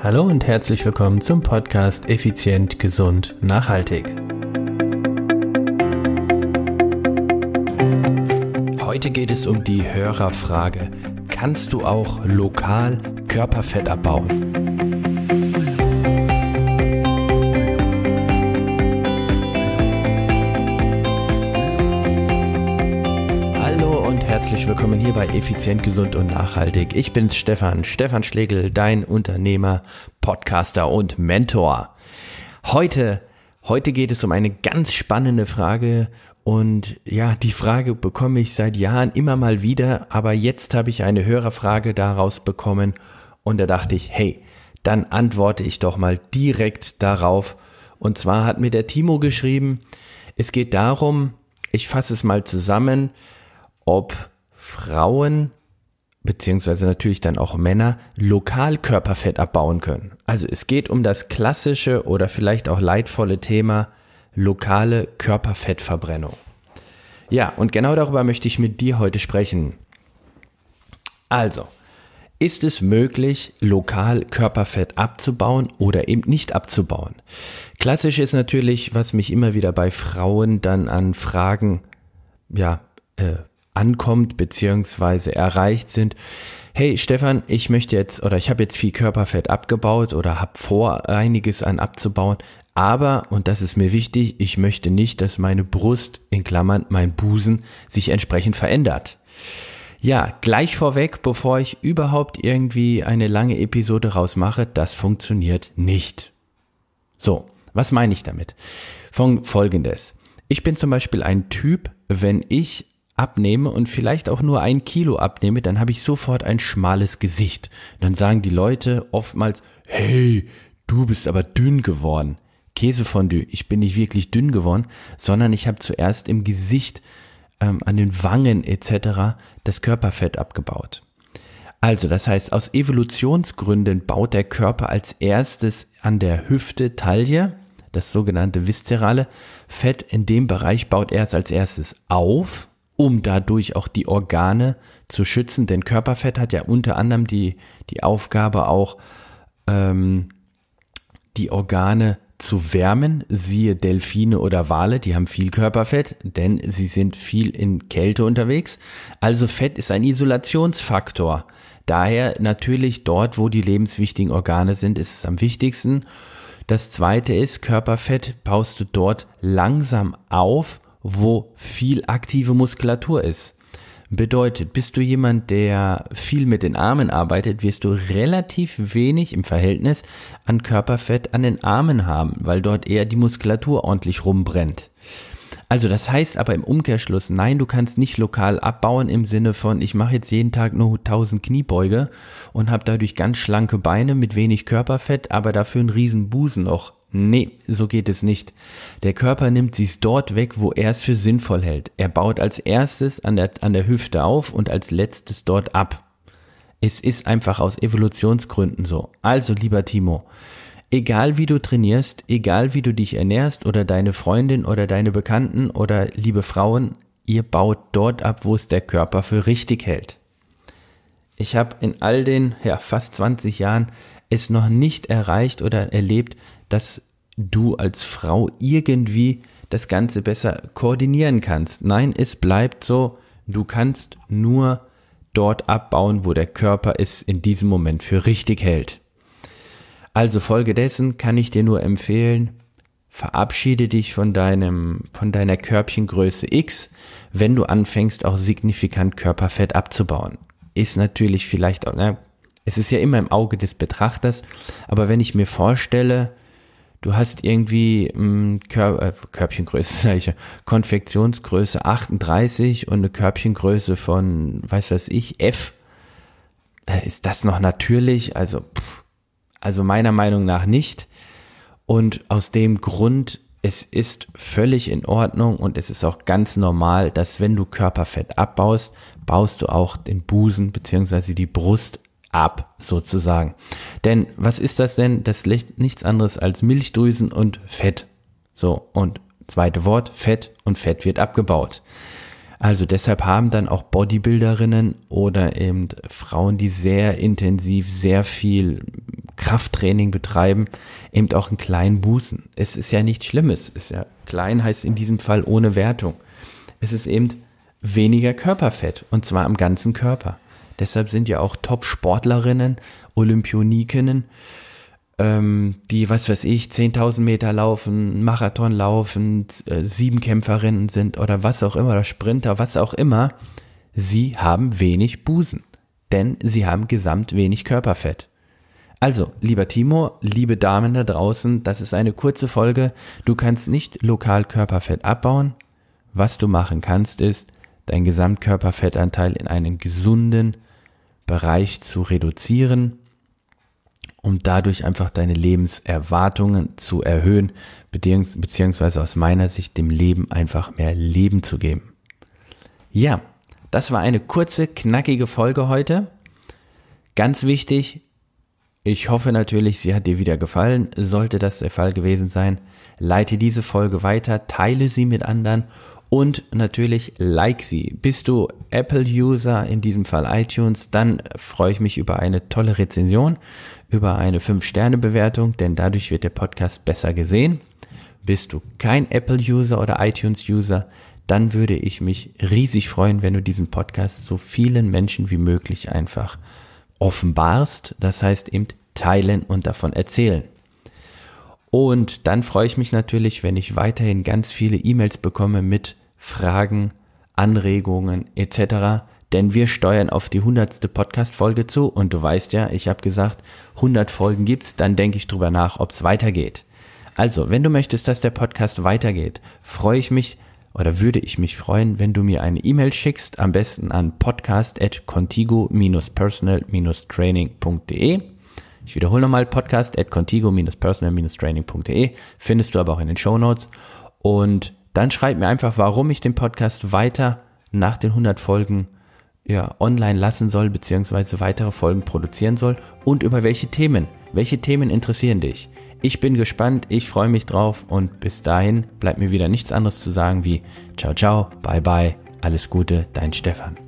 Hallo und herzlich willkommen zum Podcast Effizient, Gesund, Nachhaltig. Heute geht es um die Hörerfrage. Kannst du auch lokal Körperfett abbauen? Herzlich willkommen hier bei Effizient, Gesund und Nachhaltig. Ich bin's Stefan, Stefan Schlegel, dein Unternehmer, Podcaster und Mentor. Heute, heute geht es um eine ganz spannende Frage und ja, die Frage bekomme ich seit Jahren immer mal wieder, aber jetzt habe ich eine Hörerfrage daraus bekommen und da dachte ich, hey, dann antworte ich doch mal direkt darauf. Und zwar hat mir der Timo geschrieben, es geht darum, ich fasse es mal zusammen, ob Frauen beziehungsweise natürlich dann auch Männer lokal Körperfett abbauen können. Also es geht um das klassische oder vielleicht auch leidvolle Thema lokale Körperfettverbrennung. Ja, und genau darüber möchte ich mit dir heute sprechen. Also, ist es möglich, lokal Körperfett abzubauen oder eben nicht abzubauen? Klassisch ist natürlich, was mich immer wieder bei Frauen dann an Fragen ja, äh, ankommt beziehungsweise erreicht sind. Hey Stefan, ich möchte jetzt oder ich habe jetzt viel Körperfett abgebaut oder habe vor, einiges an abzubauen, aber, und das ist mir wichtig, ich möchte nicht, dass meine Brust, in Klammern mein Busen, sich entsprechend verändert. Ja, gleich vorweg, bevor ich überhaupt irgendwie eine lange Episode rausmache, das funktioniert nicht. So, was meine ich damit? Von folgendes. Ich bin zum Beispiel ein Typ, wenn ich abnehme und vielleicht auch nur ein Kilo abnehme, dann habe ich sofort ein schmales Gesicht. dann sagen die Leute oftmals, hey, du bist aber dünn geworden. Käsefondue, ich bin nicht wirklich dünn geworden, sondern ich habe zuerst im Gesicht, ähm, an den Wangen etc. das Körperfett abgebaut. Also, das heißt, aus Evolutionsgründen baut der Körper als erstes an der Hüfte, Taille, das sogenannte viszerale Fett in dem Bereich baut er es als erstes auf um dadurch auch die Organe zu schützen. Denn Körperfett hat ja unter anderem die, die Aufgabe auch, ähm, die Organe zu wärmen, siehe Delfine oder Wale, die haben viel Körperfett, denn sie sind viel in Kälte unterwegs. Also Fett ist ein Isolationsfaktor. Daher natürlich dort, wo die lebenswichtigen Organe sind, ist es am wichtigsten. Das zweite ist, Körperfett baust du dort langsam auf wo viel aktive Muskulatur ist. Bedeutet, bist du jemand, der viel mit den Armen arbeitet, wirst du relativ wenig im Verhältnis an Körperfett an den Armen haben, weil dort eher die Muskulatur ordentlich rumbrennt. Also das heißt aber im Umkehrschluss, nein, du kannst nicht lokal abbauen im Sinne von, ich mache jetzt jeden Tag nur 1000 Kniebeuge und habe dadurch ganz schlanke Beine mit wenig Körperfett, aber dafür einen riesen Busen noch. Nee, so geht es nicht. Der Körper nimmt sich dort weg, wo er es für sinnvoll hält. Er baut als erstes an der, an der Hüfte auf und als letztes dort ab. Es ist einfach aus Evolutionsgründen so. Also, lieber Timo, egal wie du trainierst, egal wie du dich ernährst oder deine Freundin oder deine Bekannten oder liebe Frauen, ihr baut dort ab, wo es der Körper für richtig hält. Ich habe in all den ja, fast 20 Jahren es noch nicht erreicht oder erlebt, dass du als Frau irgendwie das Ganze besser koordinieren kannst. Nein, es bleibt so, du kannst nur dort abbauen, wo der Körper es in diesem Moment für richtig hält. Also folgedessen kann ich dir nur empfehlen, verabschiede dich von deinem, von deiner Körbchengröße X, wenn du anfängst, auch signifikant Körperfett abzubauen. Ist natürlich vielleicht auch, na, es ist ja immer im Auge des Betrachters, aber wenn ich mir vorstelle, du hast irgendwie ähm, Kör äh, Körbchengröße, ich, Konfektionsgröße 38 und eine Körbchengröße von, weiß was ich, F. Äh, ist das noch natürlich? Also, pff, also meiner Meinung nach nicht. Und aus dem Grund, es ist völlig in Ordnung und es ist auch ganz normal, dass wenn du Körperfett abbaust, baust du auch den Busen beziehungsweise die Brust ab, sozusagen. Denn was ist das denn? Das ist nichts anderes als Milchdrüsen und Fett. So, und zweite Wort, Fett und Fett wird abgebaut. Also deshalb haben dann auch Bodybuilderinnen oder eben Frauen, die sehr intensiv, sehr viel Krafttraining betreiben, eben auch einen kleinen Bußen. Es ist ja nichts Schlimmes. Es ist ja klein heißt in diesem Fall ohne Wertung. Es ist eben weniger Körperfett und zwar am ganzen Körper. Deshalb sind ja auch Top-Sportlerinnen, Olympionikinnen, ähm, die, was weiß ich, 10.000 Meter laufen, Marathon laufen, äh, Siebenkämpferinnen sind oder was auch immer, oder Sprinter, was auch immer, sie haben wenig Busen, denn sie haben gesamt wenig Körperfett. Also, lieber Timo, liebe Damen da draußen, das ist eine kurze Folge. Du kannst nicht lokal Körperfett abbauen. Was du machen kannst, ist, deinen Gesamtkörperfettanteil in einen gesunden Bereich zu reduzieren, um dadurch einfach deine Lebenserwartungen zu erhöhen, beziehungsweise aus meiner Sicht dem Leben einfach mehr Leben zu geben. Ja, das war eine kurze, knackige Folge heute. Ganz wichtig, ich hoffe natürlich, sie hat dir wieder gefallen. Sollte das der Fall gewesen sein, leite diese Folge weiter, teile sie mit anderen und natürlich like sie. Bist du Apple-User, in diesem Fall iTunes, dann freue ich mich über eine tolle Rezension, über eine 5-Sterne-Bewertung, denn dadurch wird der Podcast besser gesehen. Bist du kein Apple-User oder iTunes-User, dann würde ich mich riesig freuen, wenn du diesen Podcast so vielen Menschen wie möglich einfach offenbarst, das heißt eben teilen und davon erzählen. Und dann freue ich mich natürlich, wenn ich weiterhin ganz viele E-Mails bekomme mit Fragen, Anregungen etc. Denn wir steuern auf die hundertste Podcast-Folge zu und du weißt ja, ich habe gesagt, 100 Folgen gibt's, dann denke ich drüber nach, ob's weitergeht. Also, wenn du möchtest, dass der Podcast weitergeht, freue ich mich, oder würde ich mich freuen, wenn du mir eine E-Mail schickst, am besten an podcast@contigo-personal-training.de. Ich wiederhole nochmal podcast@contigo-personal-training.de. Findest du aber auch in den Show Notes. Und dann schreib mir einfach, warum ich den Podcast weiter nach den 100 Folgen ja, online lassen soll, beziehungsweise weitere Folgen produzieren soll und über welche Themen. Welche Themen interessieren dich? Ich bin gespannt, ich freue mich drauf und bis dahin bleibt mir wieder nichts anderes zu sagen wie ciao ciao, bye bye, alles Gute, dein Stefan.